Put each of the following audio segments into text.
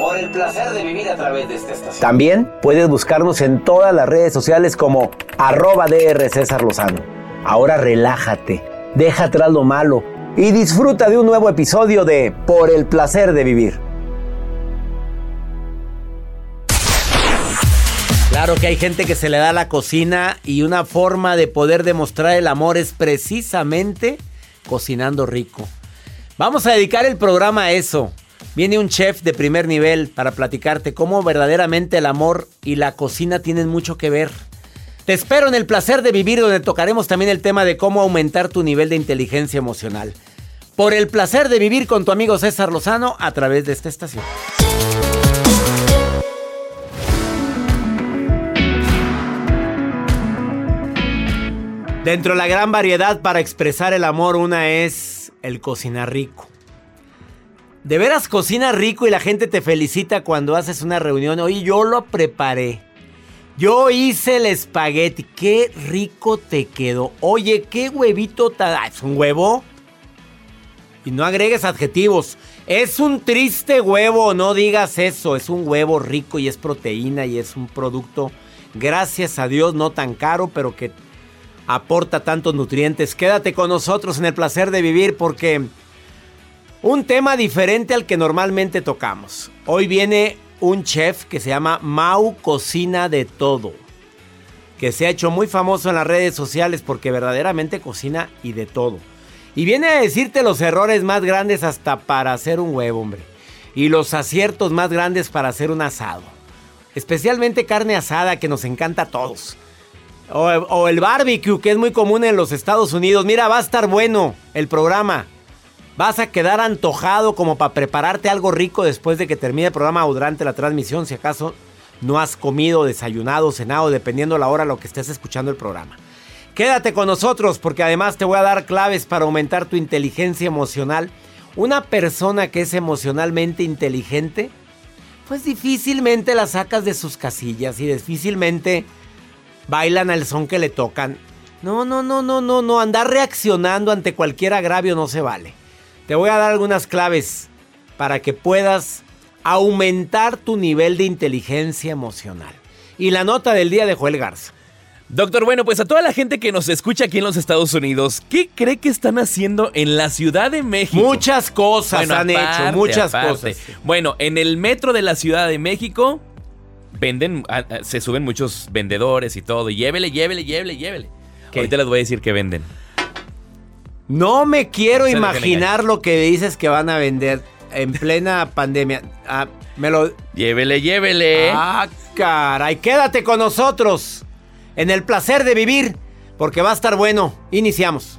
Por el placer de vivir a través de esta estación. También puedes buscarnos en todas las redes sociales como arroba DR César Lozano. Ahora relájate, deja atrás lo malo y disfruta de un nuevo episodio de Por el placer de vivir. Claro que hay gente que se le da la cocina y una forma de poder demostrar el amor es precisamente cocinando rico. Vamos a dedicar el programa a eso. Viene un chef de primer nivel para platicarte cómo verdaderamente el amor y la cocina tienen mucho que ver. Te espero en el placer de vivir donde tocaremos también el tema de cómo aumentar tu nivel de inteligencia emocional. Por el placer de vivir con tu amigo César Lozano a través de esta estación. Dentro de la gran variedad para expresar el amor, una es el cocinar rico. De veras cocina rico y la gente te felicita cuando haces una reunión. Oye, yo lo preparé. Yo hice el espagueti. Qué rico te quedó. Oye, qué huevito tan... Ah, ¿Es un huevo? Y no agregues adjetivos. Es un triste huevo, no digas eso. Es un huevo rico y es proteína y es un producto, gracias a Dios, no tan caro, pero que aporta tantos nutrientes. Quédate con nosotros en el placer de vivir porque un tema diferente al que normalmente tocamos. Hoy viene un chef que se llama Mau Cocina de Todo, que se ha hecho muy famoso en las redes sociales porque verdaderamente cocina y de todo. Y viene a decirte los errores más grandes hasta para hacer un huevo, hombre. Y los aciertos más grandes para hacer un asado. Especialmente carne asada que nos encanta a todos. O, o el barbecue que es muy común en los Estados Unidos. Mira, va a estar bueno el programa. Vas a quedar antojado como para prepararte algo rico después de que termine el programa o durante la transmisión, si acaso no has comido, desayunado, cenado, dependiendo la hora a lo que estés escuchando el programa. Quédate con nosotros porque además te voy a dar claves para aumentar tu inteligencia emocional. Una persona que es emocionalmente inteligente, pues difícilmente la sacas de sus casillas y difícilmente bailan al son que le tocan. No, no, no, no, no, no, andar reaccionando ante cualquier agravio no se vale. Te voy a dar algunas claves para que puedas aumentar tu nivel de inteligencia emocional. Y la nota del día de Joel Garza. Doctor, bueno, pues a toda la gente que nos escucha aquí en los Estados Unidos, ¿qué cree que están haciendo en la Ciudad de México? Muchas cosas han hecho, muchas cosas. Bueno, en el metro de la Ciudad de México venden, ah, ah, se suben muchos vendedores y todo. Y llévele, llévele, llévele, llévele. Ahorita les voy a decir que venden. No me quiero imaginar lo que dices que van a vender en plena pandemia. Ah, me lo. Llévele, llévele. Ah, caray. Quédate con nosotros en el placer de vivir, porque va a estar bueno. Iniciamos.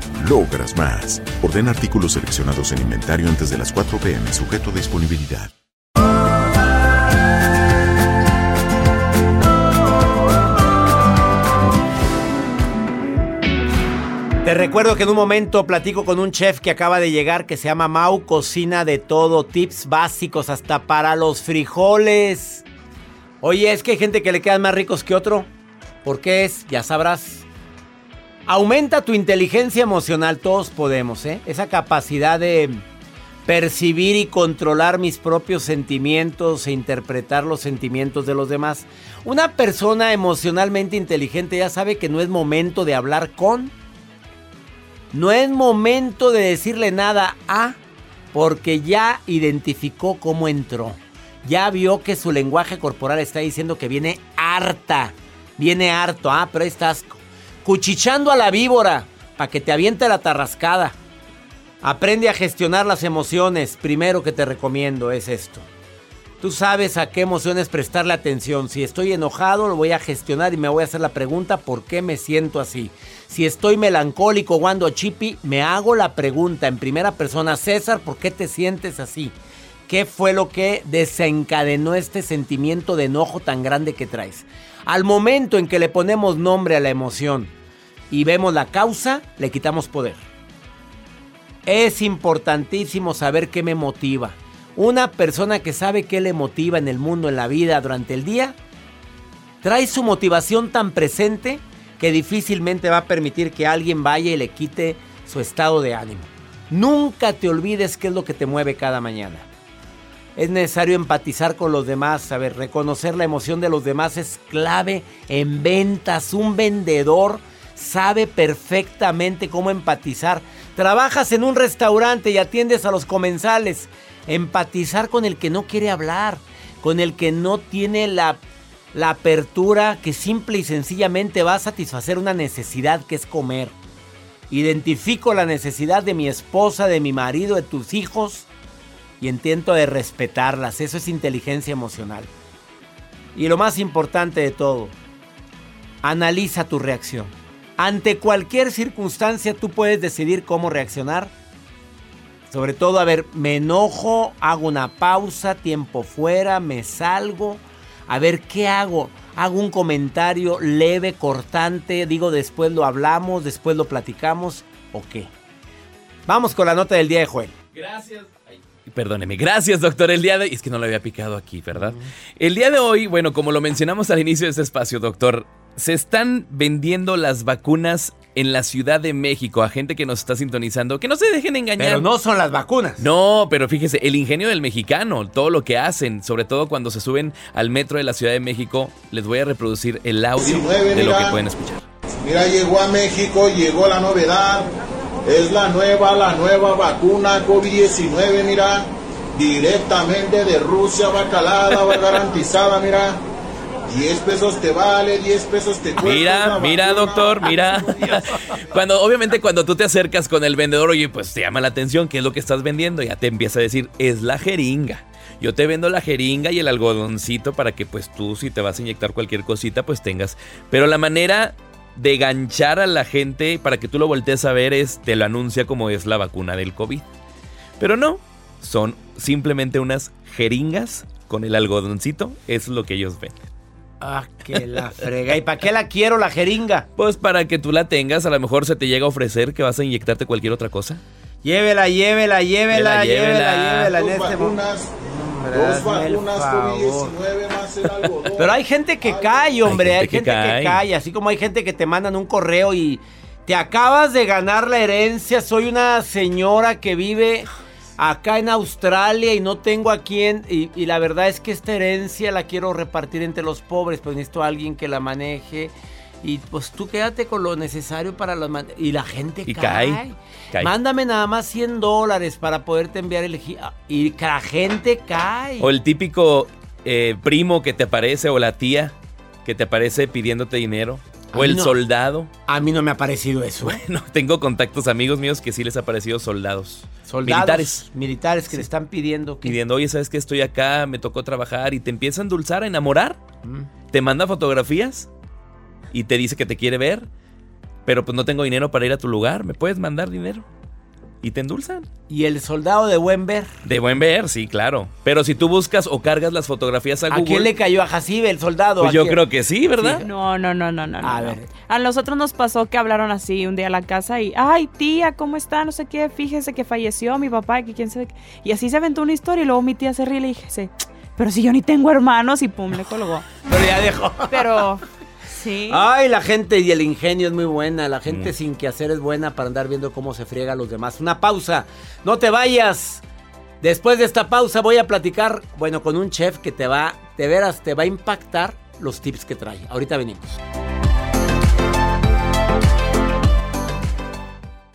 logras más. Orden artículos seleccionados en inventario antes de las 4 pm, sujeto a disponibilidad. Te recuerdo que en un momento platico con un chef que acaba de llegar que se llama Mau, cocina de todo, tips básicos hasta para los frijoles. Oye, es que hay gente que le quedan más ricos que otro. ¿Por qué es? Ya sabrás. Aumenta tu inteligencia emocional, todos podemos, ¿eh? Esa capacidad de percibir y controlar mis propios sentimientos e interpretar los sentimientos de los demás. Una persona emocionalmente inteligente ya sabe que no es momento de hablar con, no es momento de decirle nada a, porque ya identificó cómo entró. Ya vio que su lenguaje corporal está diciendo que viene harta, viene harto, ah, pero estás cuchichando a la víbora para que te aviente la tarrascada. Aprende a gestionar las emociones. Primero que te recomiendo es esto. Tú sabes a qué emociones prestarle atención. Si estoy enojado, lo voy a gestionar y me voy a hacer la pregunta por qué me siento así. Si estoy melancólico o ando chippy, me hago la pregunta en primera persona, César, ¿por qué te sientes así? ¿Qué fue lo que desencadenó este sentimiento de enojo tan grande que traes? Al momento en que le ponemos nombre a la emoción y vemos la causa, le quitamos poder. Es importantísimo saber qué me motiva. Una persona que sabe qué le motiva en el mundo, en la vida, durante el día, trae su motivación tan presente que difícilmente va a permitir que alguien vaya y le quite su estado de ánimo. Nunca te olvides qué es lo que te mueve cada mañana. Es necesario empatizar con los demás, saber reconocer la emoción de los demás es clave en ventas. Un vendedor sabe perfectamente cómo empatizar. Trabajas en un restaurante y atiendes a los comensales. Empatizar con el que no quiere hablar, con el que no tiene la, la apertura que simple y sencillamente va a satisfacer una necesidad que es comer. Identifico la necesidad de mi esposa, de mi marido, de tus hijos y intento de respetarlas. Eso es inteligencia emocional. Y lo más importante de todo, analiza tu reacción. Ante cualquier circunstancia tú puedes decidir cómo reaccionar. Sobre todo, a ver, me enojo, hago una pausa, tiempo fuera, me salgo. A ver, ¿qué hago? Hago un comentario leve, cortante, digo después lo hablamos, después lo platicamos o qué. Vamos con la nota del día de Joel. Gracias. Perdóneme, gracias doctor. El día de hoy, es que no lo había picado aquí, ¿verdad? El día de hoy, bueno, como lo mencionamos al inicio de este espacio, doctor, se están vendiendo las vacunas en la Ciudad de México a gente que nos está sintonizando. Que no se dejen engañar. Pero no son las vacunas. No, pero fíjese, el ingenio del mexicano, todo lo que hacen, sobre todo cuando se suben al metro de la Ciudad de México, les voy a reproducir el audio de lo que pueden escuchar. Mira, llegó a México, llegó la novedad. Es la nueva, la nueva vacuna COVID-19, mira. Directamente de Rusia, va calada, va garantizada, mira. 10 pesos te vale, 10 pesos te cuesta. Mira, mira, doctor, mira. cuando, obviamente, cuando tú te acercas con el vendedor, oye, pues te llama la atención, ¿qué es lo que estás vendiendo? Ya te empieza a decir, es la jeringa. Yo te vendo la jeringa y el algodoncito para que, pues tú, si te vas a inyectar cualquier cosita, pues tengas. Pero la manera de ganchar a la gente para que tú lo voltees a ver es, te lo anuncia como es la vacuna del COVID. Pero no, son simplemente unas jeringas con el algodoncito, es lo que ellos ven. Ah, que la frega. ¿Y para qué la quiero la jeringa? Pues para que tú la tengas, a lo mejor se te llega a ofrecer que vas a inyectarte cualquier otra cosa. Llévela, llévela, llévela, llévela, llévela, en este vacunas, dos vacunas COVID-19 más el algodón. Pero hay gente que cae, hombre, hay gente, que, cae. así como hay gente que te mandan un correo y te acabas de ganar la herencia, soy una señora que vive acá en Australia y no tengo a quién. Y, la verdad es que esta herencia la quiero repartir entre los pobres, pero necesito a alguien que la maneje. Y pues tú quédate con lo necesario para los... Y la gente y cae. cae. Mándame nada más 100 dólares para poderte enviar el... Y la gente cae. O el típico eh, primo que te aparece o la tía que te aparece pidiéndote dinero. O el soldado. A mí no me ha parecido eso. Bueno, tengo contactos amigos míos que sí les ha parecido soldados. Soldados. Militares. Militares que le están pidiendo. Que... Pidiendo, oye, ¿sabes que Estoy acá, me tocó trabajar y te empieza a endulzar, a enamorar. Te manda fotografías y te dice que te quiere ver. Pero pues no tengo dinero para ir a tu lugar. ¿Me puedes mandar dinero? y te endulzan. ¿Y el soldado de buen ver? De buen ver, sí, claro. Pero si tú buscas o cargas las fotografías a, Google. ¿A quién le cayó a Jacibe, el soldado? Pues yo creo que sí, ¿verdad? No, no, no, no, no. A no. ver. A nosotros nos pasó que hablaron así un día a la casa y, ay, tía, ¿cómo está? No sé qué, fíjese que falleció mi papá, que quién sabe. qué". Y así se aventó una historia y luego mi tía se ríe y le dije, pero si yo ni tengo hermanos y pum, le colgó. Pero ya dejó. Pero, sí. Ay, la gente y el ingenio es muy buena. La gente sin que hacer es buena para andar viendo cómo se friega a los demás. Una pausa. No te vayas. Después de esta pausa voy a platicar, bueno, con un chef que te va, de veras, te va a impactar los tips que trae. Ahorita venimos.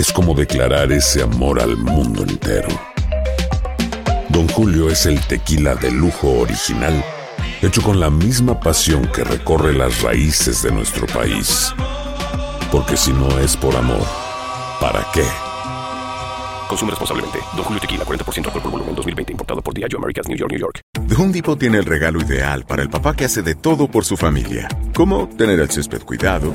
es como declarar ese amor al mundo entero. Don Julio es el tequila de lujo original, hecho con la misma pasión que recorre las raíces de nuestro país. Porque si no es por amor, ¿para qué? Consume responsablemente. Don Julio Tequila, 40% alcohol por volumen, 2020. Importado por Diageo Americas, New York, New York. The Home Depot tiene el regalo ideal para el papá que hace de todo por su familia, como tener el césped cuidado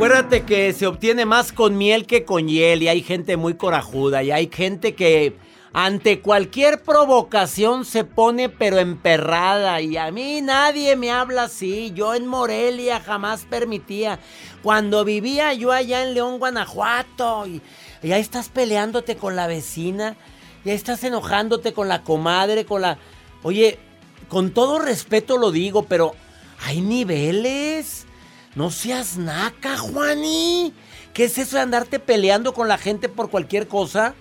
Acuérdate que se obtiene más con miel que con hiel y hay gente muy corajuda y hay gente que ante cualquier provocación se pone pero emperrada y a mí nadie me habla así. Yo en Morelia jamás permitía. Cuando vivía yo allá en León, Guanajuato y, y ahí estás peleándote con la vecina y ahí estás enojándote con la comadre, con la... Oye, con todo respeto lo digo, pero hay niveles. No seas naca, Juani. ¿Qué es eso de andarte peleando con la gente por cualquier cosa?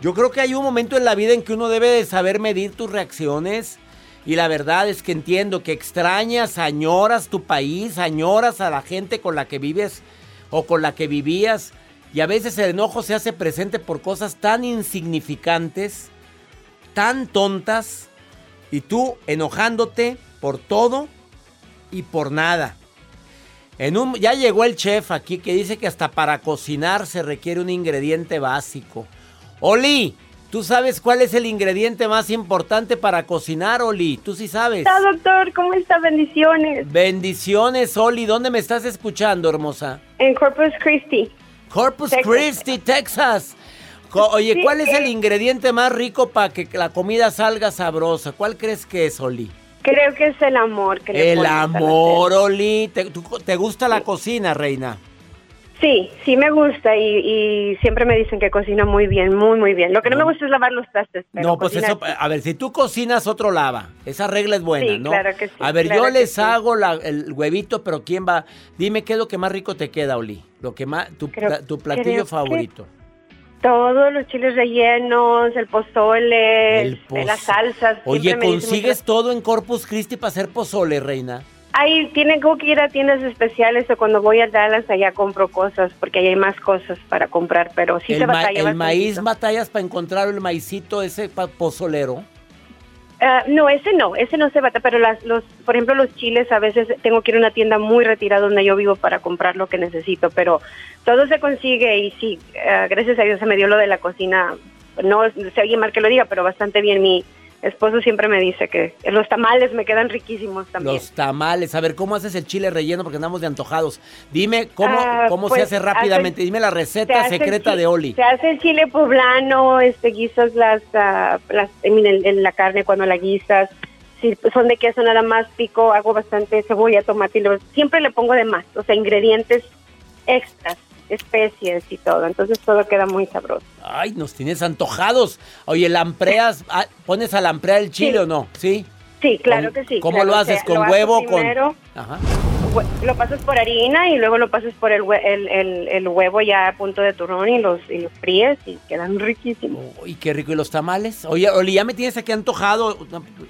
Yo creo que hay un momento en la vida en que uno debe de saber medir tus reacciones. Y la verdad es que entiendo que extrañas, añoras tu país, añoras a la gente con la que vives o con la que vivías. Y a veces el enojo se hace presente por cosas tan insignificantes, tan tontas. Y tú enojándote por todo y por nada. En un, ya llegó el chef aquí que dice que hasta para cocinar se requiere un ingrediente básico. Oli, ¿tú sabes cuál es el ingrediente más importante para cocinar, Oli? ¿Tú sí sabes? está, doctor? ¿Cómo está? Bendiciones. Bendiciones, Oli. ¿Dónde me estás escuchando, hermosa? En Corpus Christi. Corpus Texas. Christi, Texas. Oye, ¿cuál es el eh. ingrediente más rico para que la comida salga sabrosa? ¿Cuál crees que es, Oli? Creo que es el amor que le El amor, Oli. ¿Te, tú- te gusta la cocina, reina? Sí, sí me gusta y, y siempre me dicen que cocino muy bien, muy, muy bien. Lo que no, me gusta es lavar los trastes. pero No, pues eso, a ver, si tú cocinas, otro lava. Esa regla es buena, Sí, ¿no? claro que sí, A ver, claro yo les sí. hago la- el huevito, pero ¿quién va? Dime qué es lo que más rico te queda, Oli. Lo que más, tu, Creo- tu platillo que- favorito. Todos los chiles rellenos, el pozole, El este, las salsas. Oye, ¿consigues todo en Corpus Christi para hacer pozole, reina? Ahí tengo que ir a tiendas especiales o cuando voy a Dallas allá compro cosas porque ahí hay más cosas para comprar, pero sí se el ma- batalla el maíz batallas para encontrar el maicito ese pozolero. Ah, no, ese no, ese no se bata, pero las, los, por ejemplo, los chiles a veces tengo que ir a una tienda muy retirada donde yo vivo para comprar lo que necesito, pero todo se consigue y sí, ah, gracias a Dios se me dio lo de la cocina, no se oye mal que lo diga, pero bastante bien. Mi esposo siempre me dice que los tamales me quedan riquísimos también. Los tamales. A ver, ¿cómo haces el chile relleno? Porque andamos de antojados. Dime cómo, Ah, cómo pues, se hace rápidamente. hace- Dime la receta secreta de Oli. Se hace el chile poblano, este guisas las, ah, las el- el- la carne cuando la guisas. Si son de queso nada más pico, hago bastante cebolla, tomate y siempre le pongo de más, o sea, ingredientes extras, especies y todo. Entonces todo queda muy sabroso. Ay, nos tienes antojados. Oye, ¿lampreas? ah, ¿Pones a lamprear el chile Sí. o no? ¿Sí? Sí, claro ¿Cómo- que sí. ¿Cómo claro, lo haces? ¿Con lo huevo con...? Ajá. Lo pasas por harina y luego lo pasas por el, hue- el, el- el huevo ya a punto de turrón y los, y los fríes y quedan riquísimos. Uy, qué rico. ¿Y los tamales? Oye, Oli, ya me tienes aquí antojado.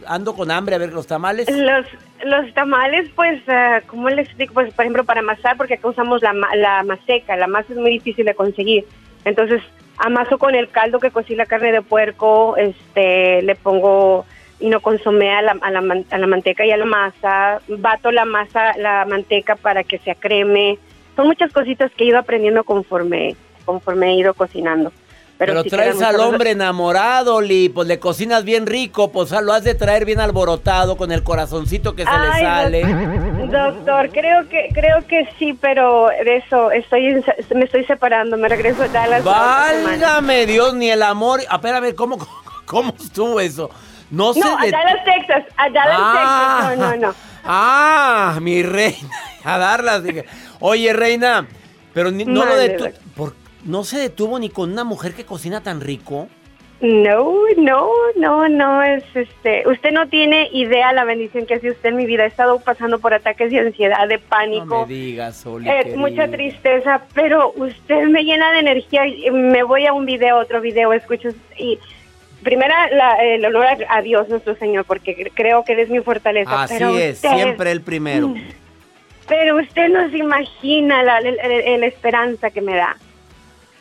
Ando con hambre. A ver, los tamales. Los, los tamales, pues, ah, ¿cómo les explico? Pues, por ejemplo, para amasar, porque acá usamos la, la maseca, la masa es muy difícil de conseguir. Entonces, amaso con el caldo que cocí la carne de puerco, este, le pongo no consomé a la, a, la, man- a la manteca y a la masa, bato la masa, la manteca para que se acreme. Son muchas cositas que he ido aprendiendo conforme, conforme he ido cocinando. Pero, Pero sí traes al hombre enamorado, Oli. Pues le cocinas bien rico. Pues lo has de traer bien alborotado con el corazoncito que se le Ay, sale. doc- Doctor, creo que creo que sí, pero de eso estoy me estoy separando, me regreso a Dallas. Válgame Dios, ni el amor. A ver, a ver, ¿cómo, cómo estuvo eso? No sé No, a de- Dallas, Texas, a Dallas, Ah. Texas. No, no, no. Ah, mi reina. A darlas. dije. Oye, reina, pero ni- no lo Mande, detu- doc. por- no se detuvo ni con una mujer que cocina tan rico. No, no, no, no es este. Usted no tiene idea la bendición que hace usted en mi vida. He estado pasando por ataques de ansiedad, de No pánico. me digas, Oli. Eh, mucha tristeza, pero usted me llena de energía. Me voy a un video, otro video, escucho y primera la- el honor a, Dios nuestro Señor, porque cre- creo que Él es mi fortaleza. Así pero es, usted- siempre el primero. Pero usted no se imagina la, la- la- la esperanza que me da.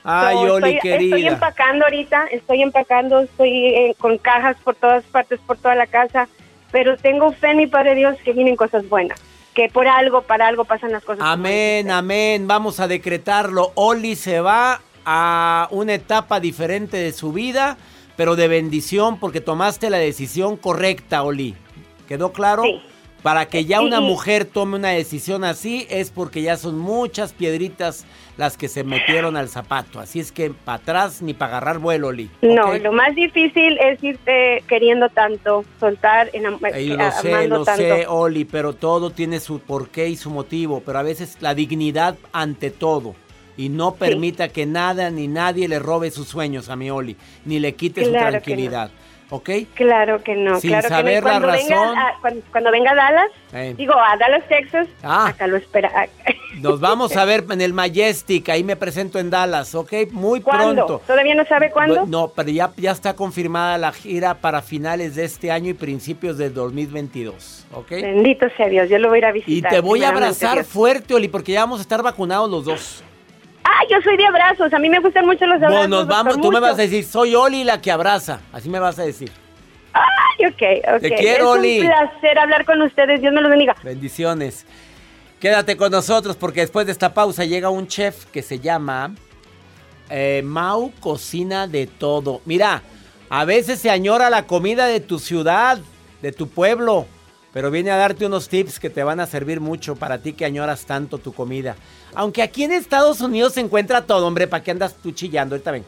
Ay, So, Oli, estoy, querida. Estoy empacando ahorita, estoy empacando, estoy eh, con cajas por todas partes, por toda la casa. pero tengo fe en mi Padre Dios que vienen cosas buenas, que por algo, para algo pasan las cosas. Amén, amén. Vamos a decretarlo. Oli se va a una etapa diferente de su vida, pero de bendición porque tomaste la decisión correcta, Oli. ¿Quedó claro? Sí. Para que ya una mujer tome una decisión así es porque ya son muchas piedritas las que se metieron al zapato. Así es que para atrás ni para agarrar vuelo, Oli. No, ¿ok? lo más difícil es irte queriendo tanto, soltar, enam- Y lo sé, lo tanto. sé, Oli, pero todo tiene su porqué y su motivo. Pero a veces la dignidad ante todo. Y no permita que nada ni nadie le robe sus sueños a mi Oli, ni le quite su no. tranquilidad. ¿Ok? Claro que no, Sin claro que no. saber Y la venga razón. a- cuando, cuando venga a Dallas, Eh. digo a Dallas, Texas, Ah. acá lo espera. Nos vamos a ver en el Majestic, ahí me presento en Dallas, ¿ok? Muy ¿Cuándo? pronto. ¿Todavía no sabe cuándo? No, pero ya, ya está confirmada la gira para finales de este año y principios del 2022, ¿ok? Bendito sea Dios, yo lo voy a ir a Y visitar. te voy a abrazar Dios. fuerte, Oli, porque ya vamos a estar vacunados los dos. Ah, yo soy de abrazos, a mí me gustan mucho los abrazos. Bueno, nos vamos, tú me vas a decir, soy Oli la que abraza. Así me vas a decir. Ay, ok, ok. Te quiero, es Oli. un placer hablar con ustedes, Dios me los bendiga. Bendiciones. Quédate con nosotros porque después de esta pausa llega un chef que se llama eh, Mau Cocina de Todo. Mira, a veces se añora la comida de tu ciudad, de tu pueblo, pero viene a darte unos tips que te van a servir mucho para ti que añoras tanto tu comida. Aunque aquí en Estados Unidos se encuentra todo, hombre, ¿para qué andas tú chillando? Ahorita vengo.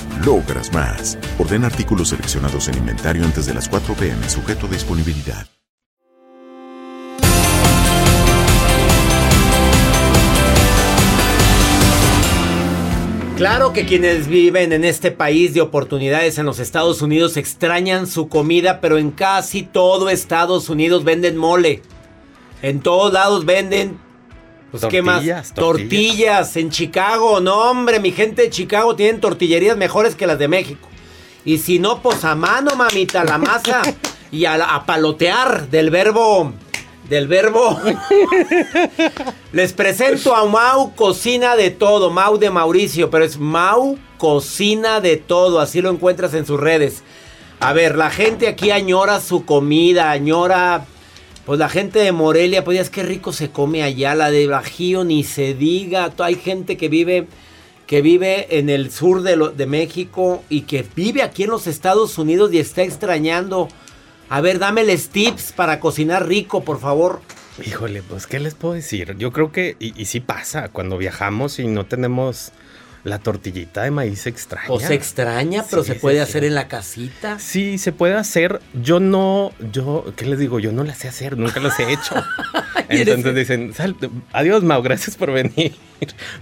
logras más. Ordena artículos seleccionados en inventario antes de las 4 pm, sujeto a disponibilidad. Claro que quienes viven en este país de oportunidades en los Estados Unidos extrañan su comida, pero en casi todo Estados Unidos venden mole. En todos lados venden. Pues, ¿qué más? Tortillas. En Chicago, no, hombre, mi gente de Chicago tienen tortillerías mejores que las de México. Y si no, pues a mano, mamita, la masa. y a, a palotear del verbo. Del verbo. Les presento a Mau Cocina de Todo, Mau de Mauricio, pero es Mau Cocina de Todo, así lo encuentras en sus redes. A ver, la gente aquí añora su comida, añora, pues la gente de Morelia, pues ya es que rico se come allá, la de Bajío ni se diga, hay gente que vive, que vive en el sur de, México y que vive aquí en los Estados Unidos y está extrañando. A ver, dámeles tips para cocinar rico, por favor. Híjole, pues, ¿qué les puedo decir? Yo creo que, y, y sí pasa, cuando viajamos y no tenemos la tortillita de maíz se extraña. O se extraña, pero Sí, se puede sí. hacer en la casita. Sí, se puede hacer. Yo no, yo, ¿qué les digo? Yo no las sé hacer, nunca las he hecho. Entonces dicen, "Sal- adiós Mau, gracias por venir.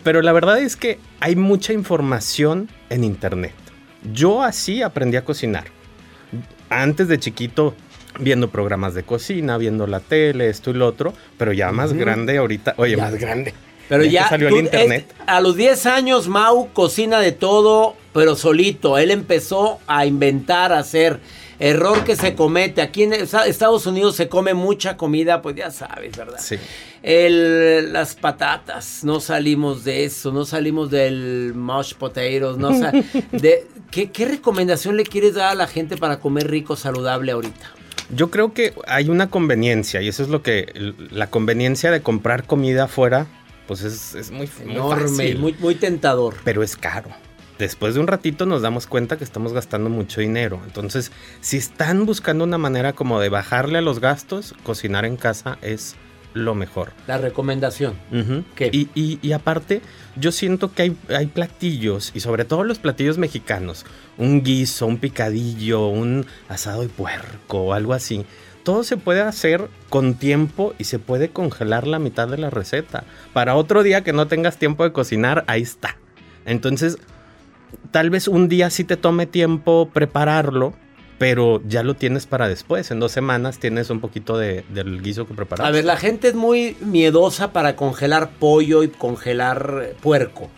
Pero la verdad es que hay mucha información en internet. Yo así aprendí a cocinar. Antes de chiquito, viendo programas de cocina, viendo la tele, esto y lo otro, pero ya más grande ahorita, oye, Ya. más grande. Pero ya salió tú- el internet. este- a los 10 años Mau cocina de todo, pero solito. Él empezó a inventar, a hacer. Error que se comete. Aquí en Esta- Estados Unidos se come mucha comida, pues ya sabes, ¿verdad? Sí. El- las patatas, no salimos de eso, no salimos del mashed potatoes, no de, ¿qué, ¿Qué recomendación le quieres dar a la gente para comer rico, saludable ahorita? Yo creo que hay una conveniencia y eso es lo que la conveniencia de comprar comida afuera, pues es, es muy, muy Enorme, fácil. muy, muy tentador. pero es caro. Después de un ratito nos damos cuenta que estamos gastando mucho dinero. Entonces, si están buscando una manera como de bajarle a los gastos, cocinar en casa es lo mejor. La recomendación. Ujú. Y, y- y aparte, yo siento que hay, hay platillos, y sobre todo los platillos mexicanos, un guiso, un picadillo, un asado de puerco o algo así. Todo se puede hacer con tiempo y se puede congelar la mitad de la receta. Para otro día que no tengas tiempo de cocinar, ahí está. Entonces, tal vez un día sí te tome tiempo prepararlo, pero ya lo tienes para después. En dos semanas tienes un poquito de- del guiso que preparar. A ver, la gente es muy miedosa para congelar pollo y congelar puerco.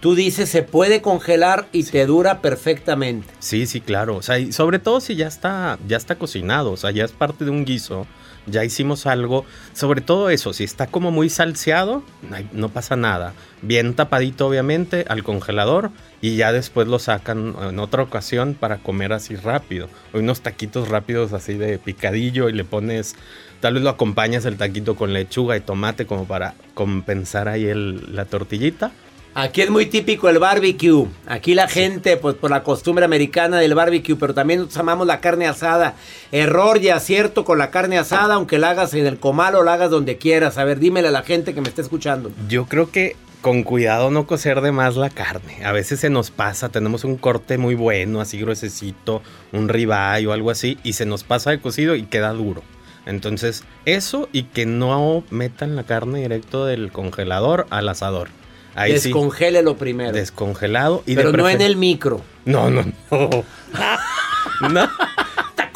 Tú dices, se puede congelar y te dura perfectamente. Sí, sí, claro. O sea, y sobre todo si ya está, ya está cocinado, o sea, ya es parte de un guiso, ya hicimos algo. Sobre todo eso, si está como muy salseado, no, pasa nada. Bien tapadito, obviamente, al congelador y ya después lo sacan en otra ocasión para comer así rápido. O unos taquitos rápidos así de picadillo y le pones, tal vez lo acompañas el taquito con lechuga y tomate como para compensar ahí el- la tortillita. Aquí es muy típico el barbecue. Aquí la gente, pues por la costumbre americana del barbecue, pero también nosotros amamos la carne asada. Error y acierto con la carne asada, aunque la hagas en el comal o la hagas donde quieras. A ver, dímele a la gente que me está escuchando. Yo creo que con cuidado no cocer de más la carne. A veces se nos pasa, tenemos un corte muy bueno, así gruesecito, un ribeye o algo así, y se nos pasa de cocido y queda duro. Entonces, eso y que no metan la carne directo del congelador al asador. Ahí sí, Descongélelo primero. descongelado y de pero no en el micro. No, no, no. no.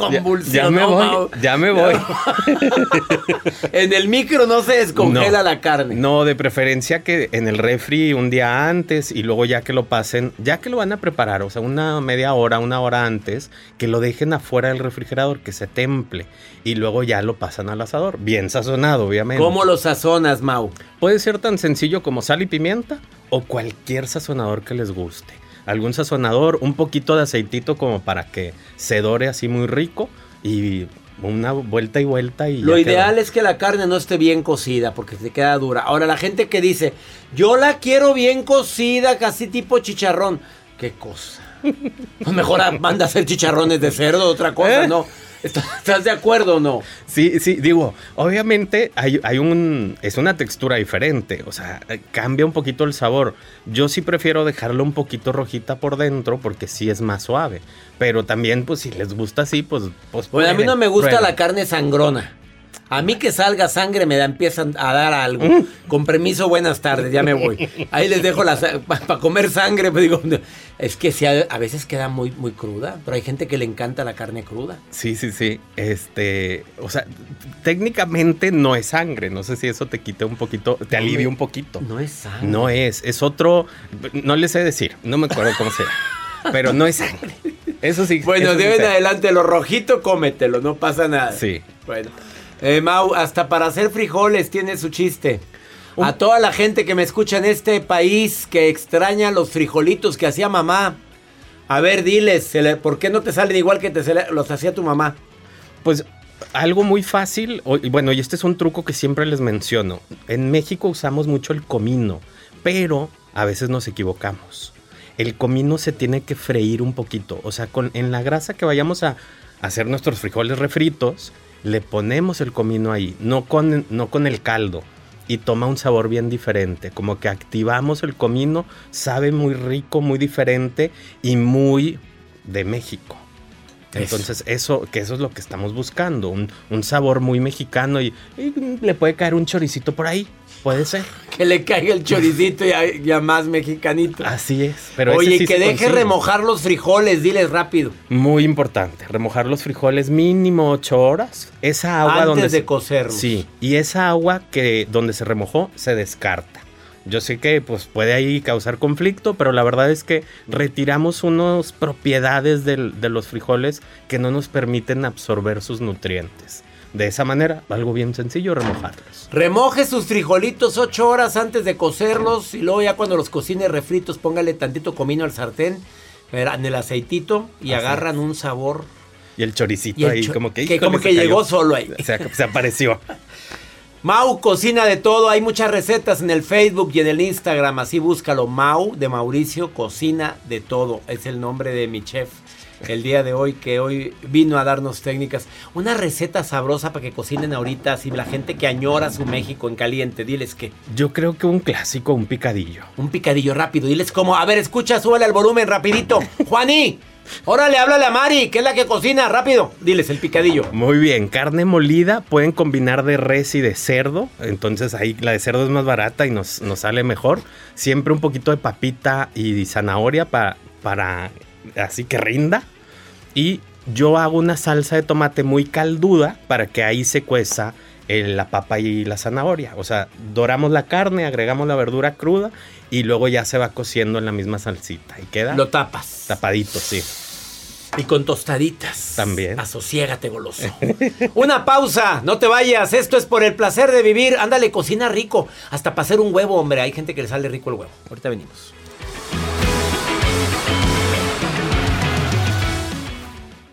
Convulsionó, Ya, me voy, Mau. ya me voy. En el micro no se descongela No. la carne. No, de preferencia que en el refri un día antes y luego ya que lo pasen, ya que lo van a preparar, o sea, una media hora, una hora antes, que lo dejen afuera del refrigerador, que se temple y luego ya lo pasan al asador, bien sazonado, obviamente. ¿Cómo lo sazonas, Mau? Puede ser tan sencillo como sal y pimienta o cualquier sazonador que les guste. Algún sazonador, un poquito de aceitito como para que se dore así muy rico y una vuelta y vuelta y Lo quedó. ideal es que la carne no esté bien cocida porque se queda dura. Ahora, la gente que dice, yo la quiero bien cocida, casi tipo chicharrón. ¿Qué cosa? Pues mejor manda a hacer chicharrones de cerdo, otra cosa, ¿Eh? ¿no? ¿Estás de acuerdo o no? Sí, sí, digo, obviamente hay, hay un, es una textura diferente, o sea, eh, cambia un poquito el sabor. Yo sí prefiero dejarlo un poquito rojita por dentro porque sí es más suave, pero también pues si les gusta así, pues... pues Bueno, a mí no me gusta prueben. la carne sangrona. A mí que salga sangre me da, empiezan a dar algo. Mm. Con permiso, buenas tardes, ya me voy. Ahí les dejo la para comer sangre, pues digo, no, es que sí, a, a veces queda muy, muy cruda, pero hay gente que le encanta la carne cruda. Sí, sí, sí, este, o sea, técnicamente no es sangre, no sé si eso te quite un poquito, te No alivia me- un poquito. No es sangre. No es, es otro, no les sé decir, no me acuerdo cómo se llama, pero no es sangre. Eso sí. Bueno, eso de hoy en sé. adelante, lo rojito, cómetelo, no pasa nada. Sí. Bueno. Eh, Mau, hasta para hacer frijoles tiene su chiste. A toda la gente que me escucha en este país que extraña los frijolitos que hacía mamá. A ver, diles, ¿por qué no te salen igual que te los hacía tu mamá? Pues algo muy fácil, bueno, y este es un truco que siempre les menciono. En México usamos mucho el comino, pero a veces nos equivocamos. El comino se tiene que freír un poquito, o sea, con, en la grasa que vayamos a hacer nuestros frijoles refritos, le ponemos el comino ahí, no con, no con el caldo. y toma un sabor bien diferente. Como que activamos el comino, sabe muy rico, muy diferente y muy de México. Entonces, eso, que eso es lo que estamos buscando, un, un sabor muy mexicano y, y le puede caer un choricito por ahí. Puede ser. Que le caiga el choricito ya, ya más mexicanito. Así es. Pero Oye, sí que deje consigue. remojar los frijoles, diles rápido. Muy importante, remojar los frijoles mínimo 8 horas. Esa agua Antes donde de se- cocerlos. Sí, y esa agua que donde se remojó se descarta. Yo sé que pues puede ahí causar conflicto, pero la verdad es que retiramos unas propiedades del- de los frijoles que no nos permiten absorber sus nutrientes. De esa manera, algo bien sencillo, remojarlos. Remoje sus frijolitos ocho horas antes de cocerlos y luego ya cuando los cocine refritos póngale tantito comino al sartén en el aceitito y Así agarran un sabor. Y el choricito Y el ahí cho- como que, como que cayó. llegó solo ahí. Se apareció. Mau cocina de todo, hay muchas recetas en el Facebook y en el Instagram, así búscalo. Mau de Mauricio cocina de todo, es el nombre de mi chef el día de hoy que hoy vino a darnos técnicas. Una receta sabrosa para que cocinen ahorita, así la gente que añora su México en caliente, diles que Yo creo que un clásico, un picadillo. un picadillo rápido, diles cómo, a ver, escucha, súbele al volumen rapidito. Juaní, órale, háblale a Mari, que es la que cocina, rápido. Diles el picadillo. Muy bien, carne molida pueden combinar de res y de cerdo, entonces ahí la de cerdo es más barata y nos, nos sale mejor. Siempre un poquito de papita y zanahoria pa- para así que rinda. Y yo hago una salsa de tomate muy calduda para que ahí se cueza la papa y la zanahoria. O sea, doramos la carne, agregamos la verdura cruda y luego ya se va cociendo en la misma salsita. Y queda Lo tapas. tapadito, sí. Y con tostaditas. También. Asociégate, goloso. Una pausa, no te vayas. Esto es por el placer de vivir. Ándale, cocina rico. Hasta para hacer un huevo, hombre. Hay gente que le sale rico el huevo. Ahorita venimos.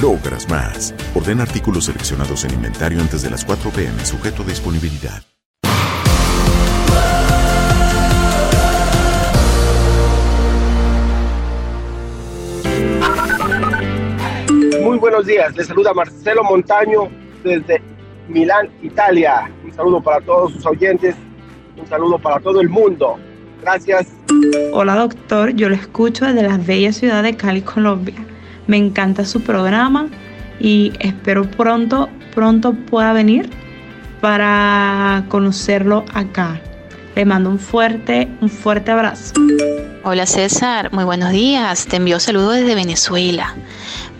logras más. Orden artículos seleccionados en inventario antes de las 4 pm, sujeto a disponibilidad. Muy buenos días, les saluda Marcelo Montaño desde Milán, Italia. Un saludo para todos sus oyentes, un saludo para todo el mundo. Gracias. Hola doctor, yo lo escucho desde la bella ciudad de Cali, Colombia. Me encanta su programa y espero pronto, pronto pueda venir para conocerlo acá. Le mando un fuerte, un fuerte abrazo. Hola César, muy buenos días. Te envío saludos desde Venezuela.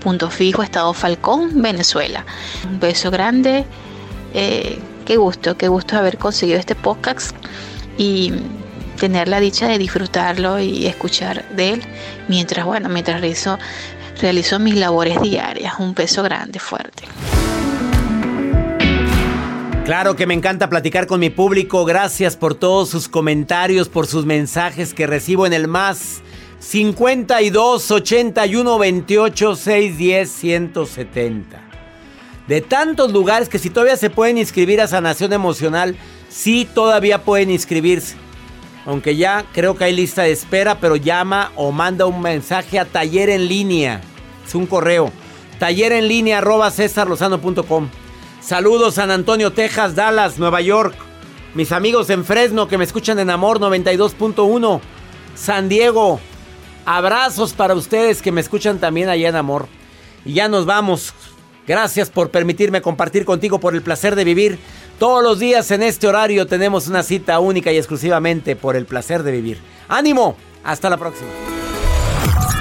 Punto fijo, Estado Falcón, Venezuela. Un beso grande. Eh, qué gusto, qué gusto haber conseguido este podcast. Y tener la dicha de disfrutarlo y escuchar de él mientras, bueno, mientras realizo, realizo mis labores diarias. Un peso grande, fuerte. Claro que me encanta platicar con mi público. Gracias por todos sus comentarios, por sus mensajes que recibo en el más 52 81 28 610 170. De tantos lugares que si todavía se pueden inscribir a Sanación Emocional, sí todavía pueden inscribirse. Aunque ya creo que hay lista de espera, pero llama o manda un mensaje a taller en línea. Un correo. Taller en línea arroba cesarlozano.com. Saludos San Antonio, Texas, Dallas, Nueva York. Mis amigos en Fresno que me escuchan en Amor 92.1. San Diego. Abrazos para ustedes que me escuchan también allá en Amor. Y ya nos vamos. Gracias por permitirme compartir contigo por el placer de vivir. Todos los días en este horario tenemos una cita única y exclusivamente por el placer de vivir. ¡Ánimo! Hasta la próxima.